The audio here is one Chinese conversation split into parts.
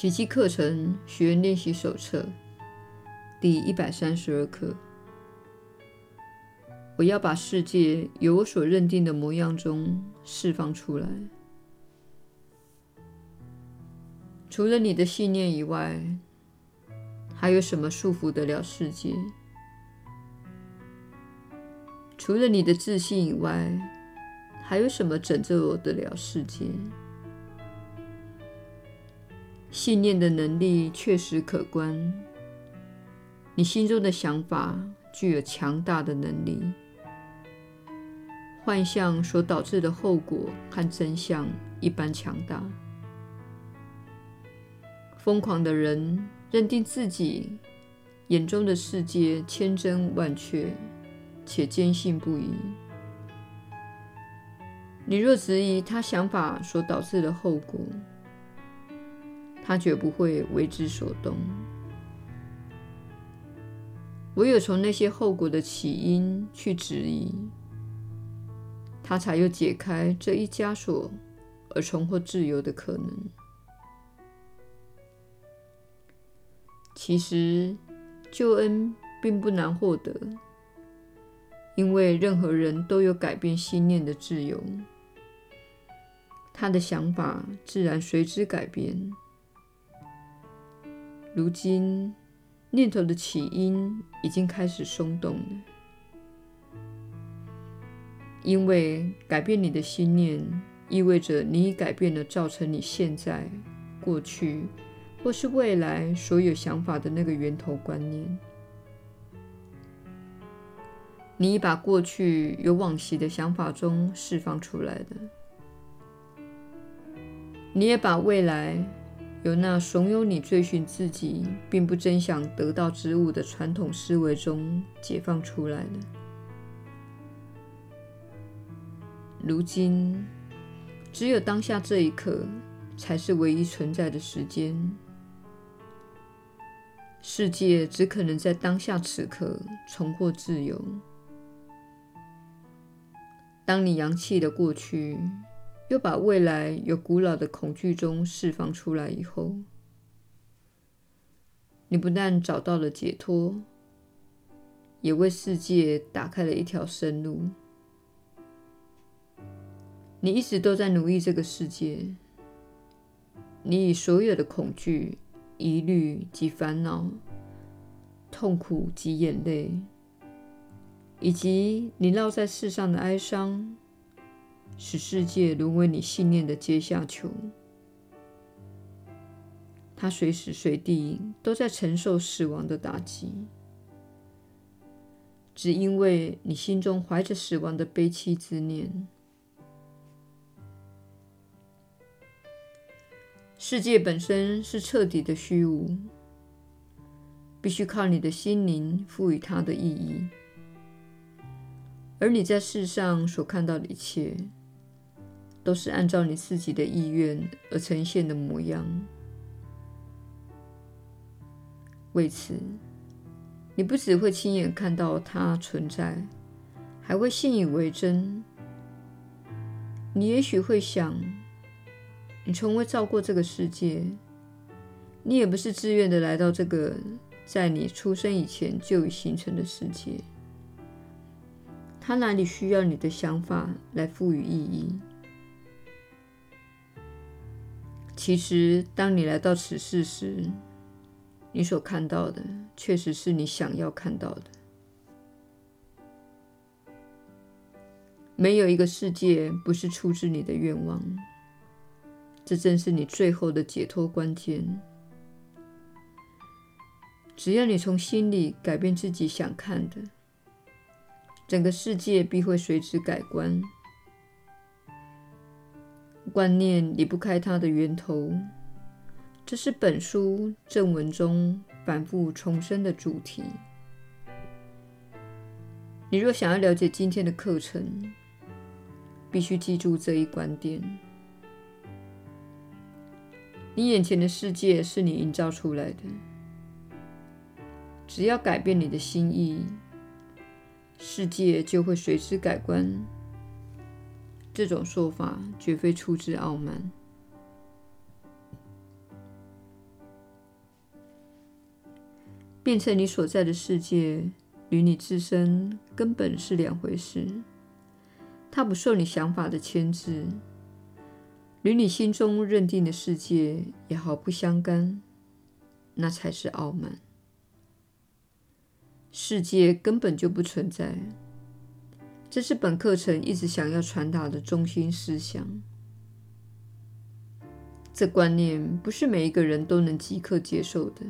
奇迹课程学员练习手册第一百三十二课。我要把世界由我所认定的模样中释放出来。除了你的信念以外，还有什么束缚得了世界？除了你的自信以外，还有什么拯救得了世界？信念的能力确实可观。你心中的想法具有强大的能力。幻象所导致的后果和真相一般强大。疯狂的人认定自己眼中的世界千真万确，且坚信不疑。你若质疑他想法所导致的后果，他绝不会为之所动。唯有从那些后果的起因去质疑，他才有解开这一枷锁而重获自由的可能。其实，救恩并不难获得，因为任何人都有改变信念的自由，他的想法自然随之改变。如今，念头的起因已经开始松动了，因为改变你的心念，意味着你已改变了造成你现在、过去或是未来所有想法的那个源头观念。你已把过去有往昔的想法中释放出来了，你也把未来。由那怂恿你追寻自己，并不真想得到之物的传统思维中解放出来了。如今，只有当下这一刻才是唯一存在的时间。世界只可能在当下此刻重获自由。当你扬弃了过去，又把未来由古老的恐惧中释放出来以后，你不但找到了解脱，也为世界打开了一条生路。你一直都在奴役这个世界，你以所有的恐惧、疑虑及烦恼、痛苦及眼泪，以及你烙在世上的哀伤。使世界沦为你信念的阶下囚，他随时随地都在承受死亡的打击，只因为你心中怀着死亡的悲戚之念。世界本身是彻底的虚无，必须靠你的心灵赋予它的意义，而你在世上所看到的一切，都是按照你自己的意愿而呈现的模样。为此，你不只会亲眼看到它存在，还会信以为真。你也许会想，你从未造过这个世界，你也不是自愿的来到这个在你出生以前就已形成的世界。它哪里需要你的想法来赋予意义？其实，当你来到此世时，你所看到的确实是你想要看到的。没有一个世界不是出自你的愿望，这正是你最后的解脱关键。只要你从心里改变自己想看的，整个世界必会随之改观。观念离不开它的源头，这是本书正文中反复重申的主题。你若想要了解今天的课程，必须记住这一观点：你眼前的世界是你营造出来的，只要改变你的心意，世界就会随之改观。这种说法绝非出自傲慢。变成你所在的世界，与你自身根本是两回事。它不受你想法的牵制，与你心中认定的世界也毫不相干。那才是傲慢。世界根本就不存在，这是本课程一直想要传达的中心思想。这观念不是每一个人都能即刻接受的。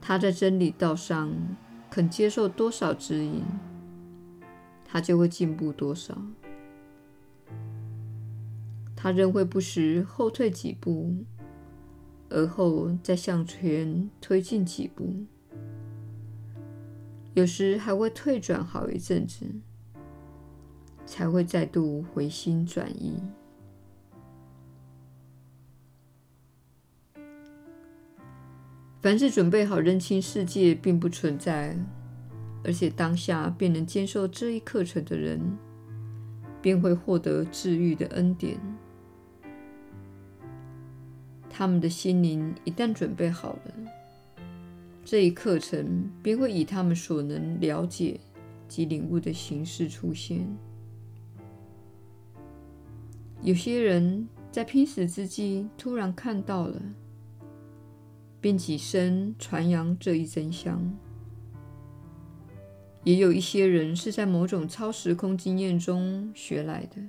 他在真理道上肯接受多少指引，他就会进步多少。他仍会不时后退几步，而后再向前推进几步，有时还会退转好一阵子，才会再度回心转意。凡是准备好认清世界并不存在，而且当下便能接受这一课程的人，便会获得治愈的恩典。他们的心灵一旦准备好了，这一课程便会以他们所能了解及领悟的形式出现。有些人在濒死之际突然看到了。便起身传扬这一真相。也有一些人是在某种超时空经验中学来的，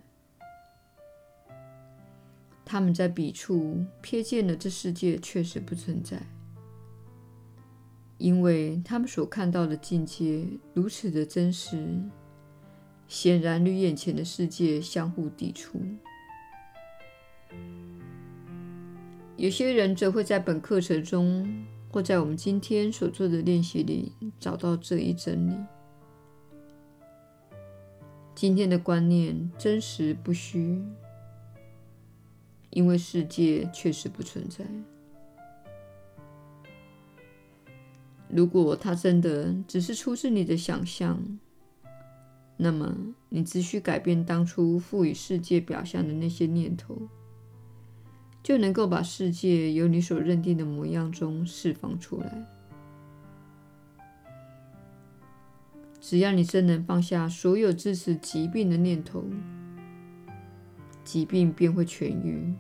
他们在彼处瞥见了这世界确实不存在，因为他们所看到的境界如此的真实，显然与眼前的世界相互抵触。有些人则会在本课程中，或在我们今天所做的练习里，找到这一真理。今天的观念真实不虚，因为世界确实不存在。如果它真的只是出自你的想象，那么你只需改变当初赋予世界表象的那些念头。就能够把世界由你所认定的模样中释放出来。只要你真能放下所有支持疾病的念头，疾病便会痊愈。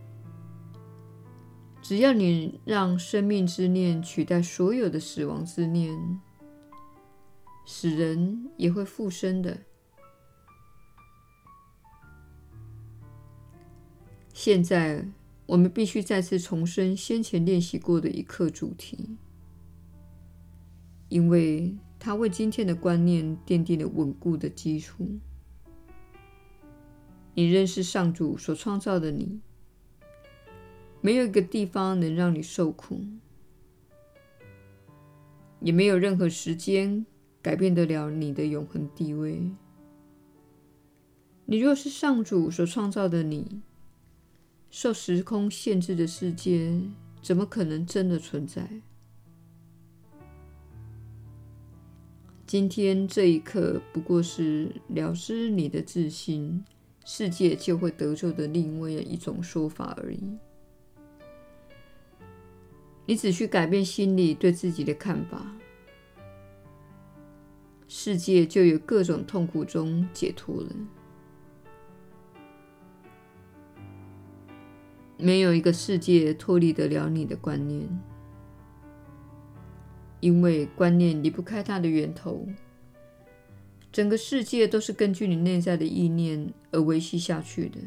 只要你让生命之念取代所有的死亡之念，死人也会复生的。现在。我们必须再次重申先前练习过的一课主题，因为它为今天的观念奠定了稳固的基础。你认识上主所创造的你，没有一个地方能让你受苦，也没有任何时间改变得了你的永恒地位。你若是上主所创造的你，受时空限制的世界，怎么可能真的存在？今天这一刻不过是了知你的自信，世界就会得救的另外一种说法而已。你只需改变心里对自己的看法，世界就有各种痛苦中解脱了。没有一个世界脱离得了你的观念，因为观念离不开它的源头。整个世界都是根据你内在的意念而维系下去的。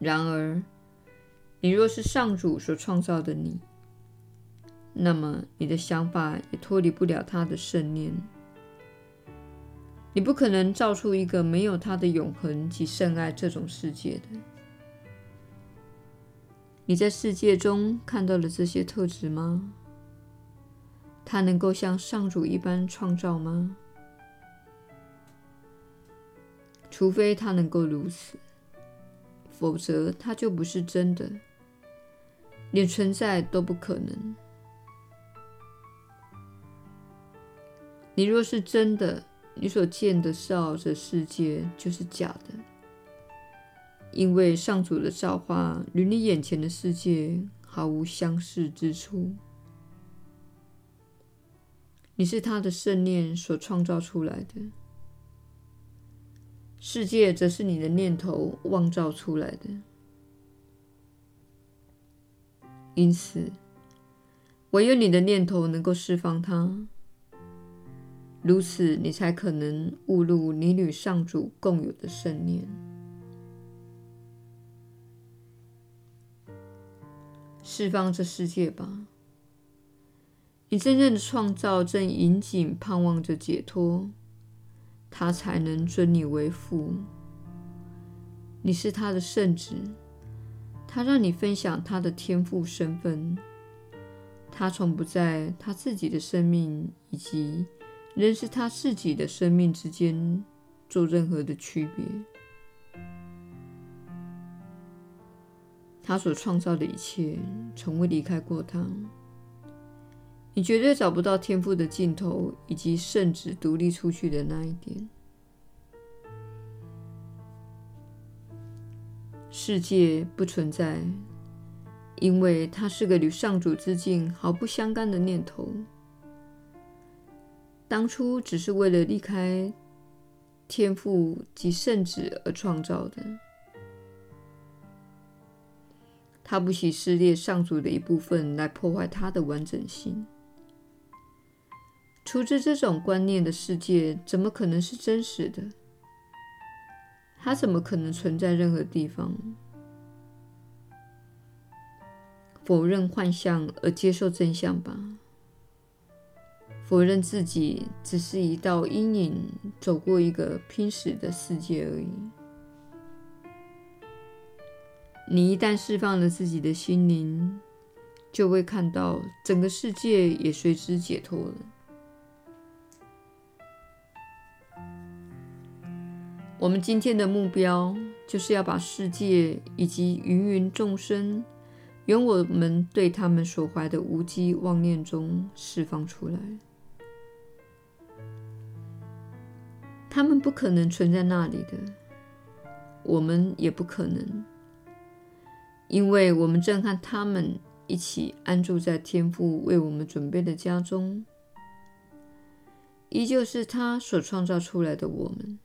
然而，你若是上主所创造的你，那么你的想法也脱离不了他的圣念。你不可能造出一个没有他的永恒及圣爱这种世界的。你在世界中看到了这些特质吗？他能够像上主一般创造吗？除非他能够如此，否则他就不是真的，连存在都不可能。你若是真的，你所见的造的世界就是假的，因为上主的造化与你眼前的世界毫无相似之处。你是他的圣念所创造出来的，世界则是你的念头妄造出来的。因此，唯有你的念头能够释放它，如此你才可能悟入你与上主共有的圣念。释放这世界吧。你真正的创造正引颈盼望着解脱，他才能尊你为父。你是他的圣子，他让你分享他的天赋身份。他从不在他自己的生命以及认识他自己的生命之间做任何的区别。他所创造的一切从未离开过他。你绝对找不到天赋的尽头，以及圣子独立出去的那一点。世界不存在，因为它是个与上主之境毫不相干的念头。当初只是为了离开天父及圣子而创造的。他不惜撕裂上主的一部分来破坏它的完整性。除之这种观念的世界，怎么可能是真实的？它怎么可能存在任何地方？否认幻象而接受真相吧。否认自己只是一道阴影，走过一个拼死的世界而已。你一旦释放了自己的心灵，就会看到整个世界也随之解脱了。我们今天的目标就是要把世界以及芸芸众生，由我们对他们所怀的无稽妄念中释放出来。他们不可能存在那里的，我们也不可能，因为我们正和他们一起安住在天父为我们准备的家中，依旧是他所创造出来的我们。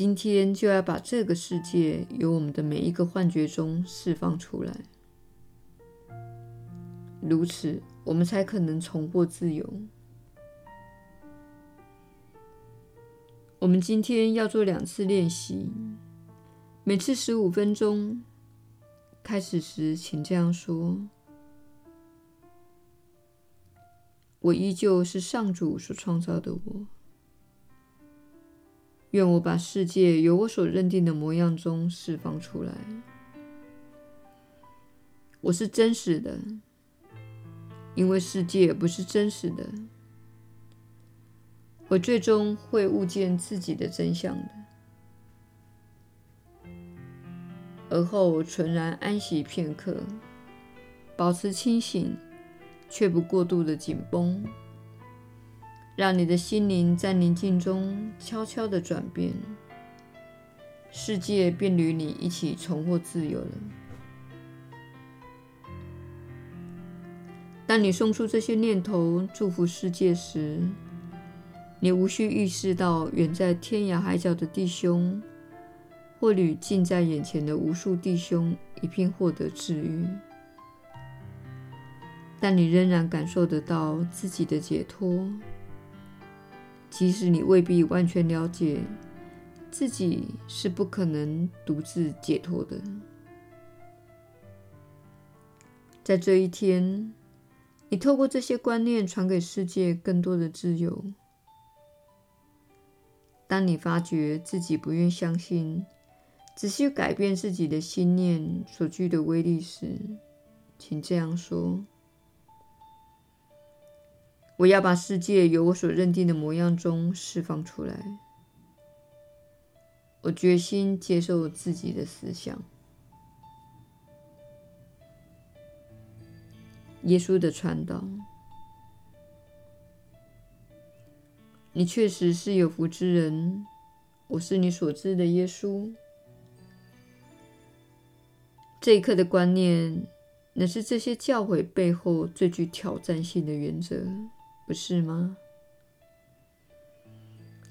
今天就要把这个世界由我们的每一个幻觉中释放出来，如此我们才可能重获自由。我们今天要做两次练习，每次十五分钟。开始时，请这样说：“我依旧是上主所创造的我。”愿我把世界由我所认定的模样中释放出来。我是真实的，因为世界不是真实的。我最终会悟见自己的真相的。而后纯然安息片刻，保持清醒，却不过度的紧绷。让你的心灵在宁静中悄悄地转变，世界便与你一起重获自由了。当你送出这些念头祝福世界时，你无需意识到远在天涯海角的弟兄，或与近在眼前的无数弟兄一并获得治愈，但你仍然感受得到自己的解脱。即使你未必完全了解自己，是不可能独自解脱的。在这一天，你透过这些观念传给世界更多的自由。当你发觉自己不愿相信，只需改变自己的心念所具的威力时，请这样说。我要把世界由我所认定的模样中释放出来。我决心接受自己的思想。耶稣的传道。你确实是有福之人。我是你所知的耶稣。这一刻的观念，乃是这些教诲背后最具挑战性的原则，不是吗？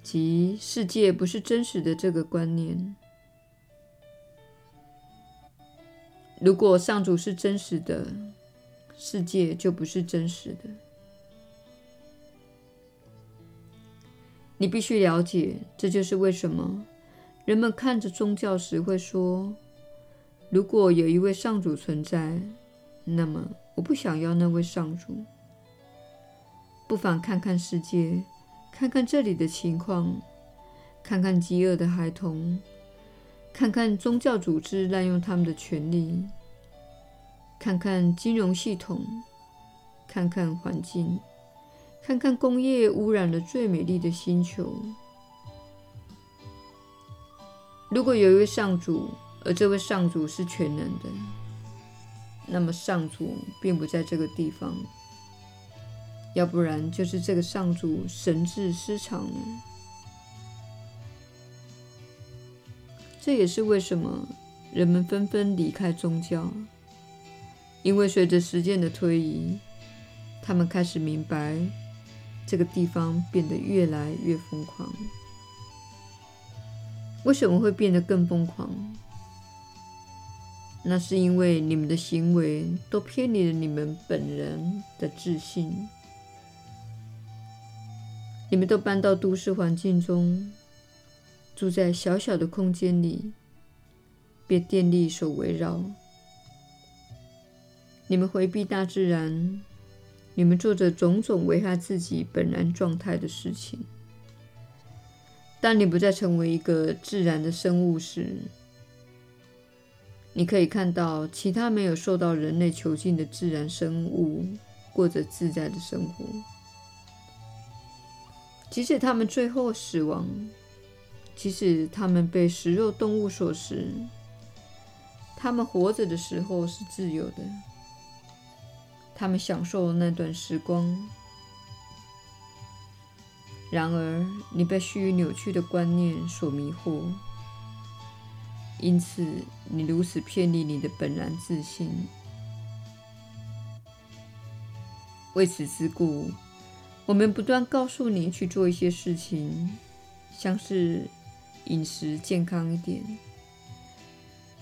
即世界不是真实的这个观念。如果上主是真实的，世界就不是真实的。你必须了解，这就是为什么人们看着宗教时会说：“如果有一位上主存在，那么我不想要那位上主。”不妨看看世界，看看这里的情况，看看饥饿的孩童。看看宗教组织滥用他们的权力，看看金融系统，看看环境，看看工业污染了最美丽的星球。如果有一位上主，而这位上主是全能的，那么上主并不在这个地方，要不然就是这个上主神智失常了。这也是为什么人们纷纷离开宗教，因为随着时间的推移，他们开始明白，这个地方变得越来越疯狂。为什么会变得更疯狂？那是因为你们的行为都偏离了你们本人的自信，你们都搬到都市环境中。住在小小的空间里，被电力所围绕。你们回避大自然，你们做着种种危害自己本然状态的事情。当你不再成为一个自然的生物时，你可以看到其他没有受到人类囚禁的自然生物过着自在的生活，即使他们最后死亡。即使他们被食肉动物所食，他们活着的时候是自由的。他们享受那段时光。然而，你被虚拟扭曲的观念所迷惑，因此你如此偏离你的本然自信。为此之故，我们不断告诉你去做一些事情，像是。饮食健康一点，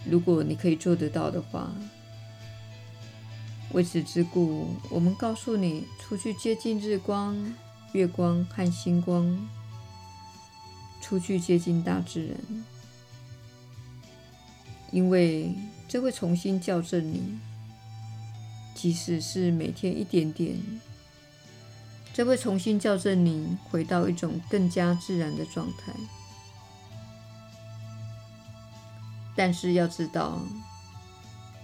如果你可以做得到的话。为此之故，我们告诉你出去接近日光、月光和星光，出去接近大自然，因为这会重新校正你，即使是每天一点点，这会重新校正你回到一种更加自然的状态。但是要知道，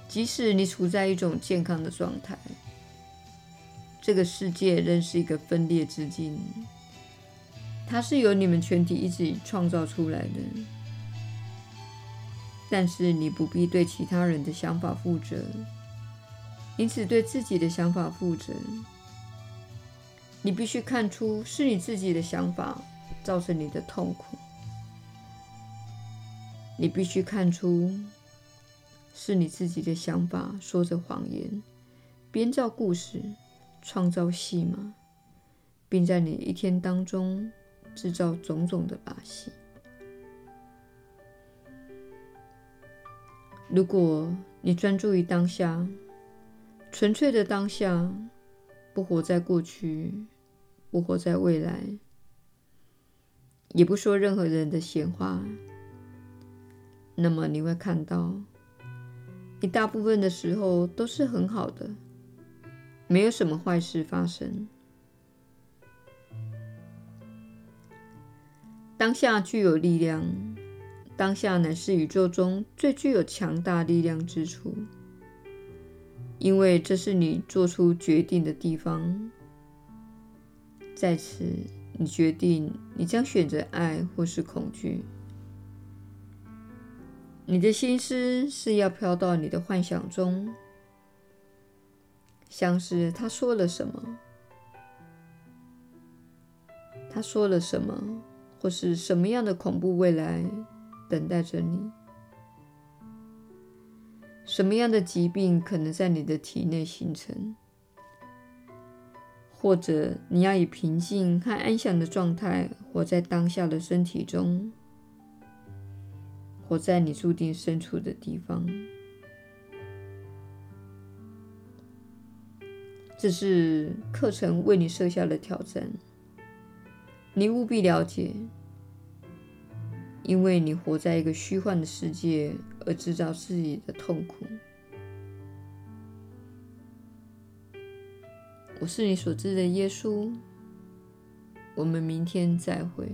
即使你处在一种健康的状态，这个世界仍是一个分裂之境。它是由你们全体一起创造出来的。但是你不必对其他人的想法负责，你只对自己的想法负责。你必须看出是你自己的想法造成你的痛苦。你必须看出，是你自己的想法说着谎言，编造故事，创造戏码，并在你一天当中制造种种的把戏。如果你专注于当下，纯粹的当下，不活在过去，不活在未来，也不说任何人的闲话。那么你会看到，你大部分的时候都是很好的，没有什么坏事发生。当下具有力量，当下乃是宇宙中最具有强大力量之处，因为这是你做出决定的地方。在此，你决定你将选择爱或是恐惧。你的心思是要飘到你的幻想中，像是他说了什么，他说了什么，或是什么样的恐怖未来等待着你。什么样的疾病可能在你的体内形成？或者你要以平静和安详的状态活在当下的身体中，活在你注定身处的地方。这是课程为你设下的挑战，你务必了解，因为你活在一个虚幻的世界而制造自己的痛苦。我是你所知的耶稣，我们明天再会。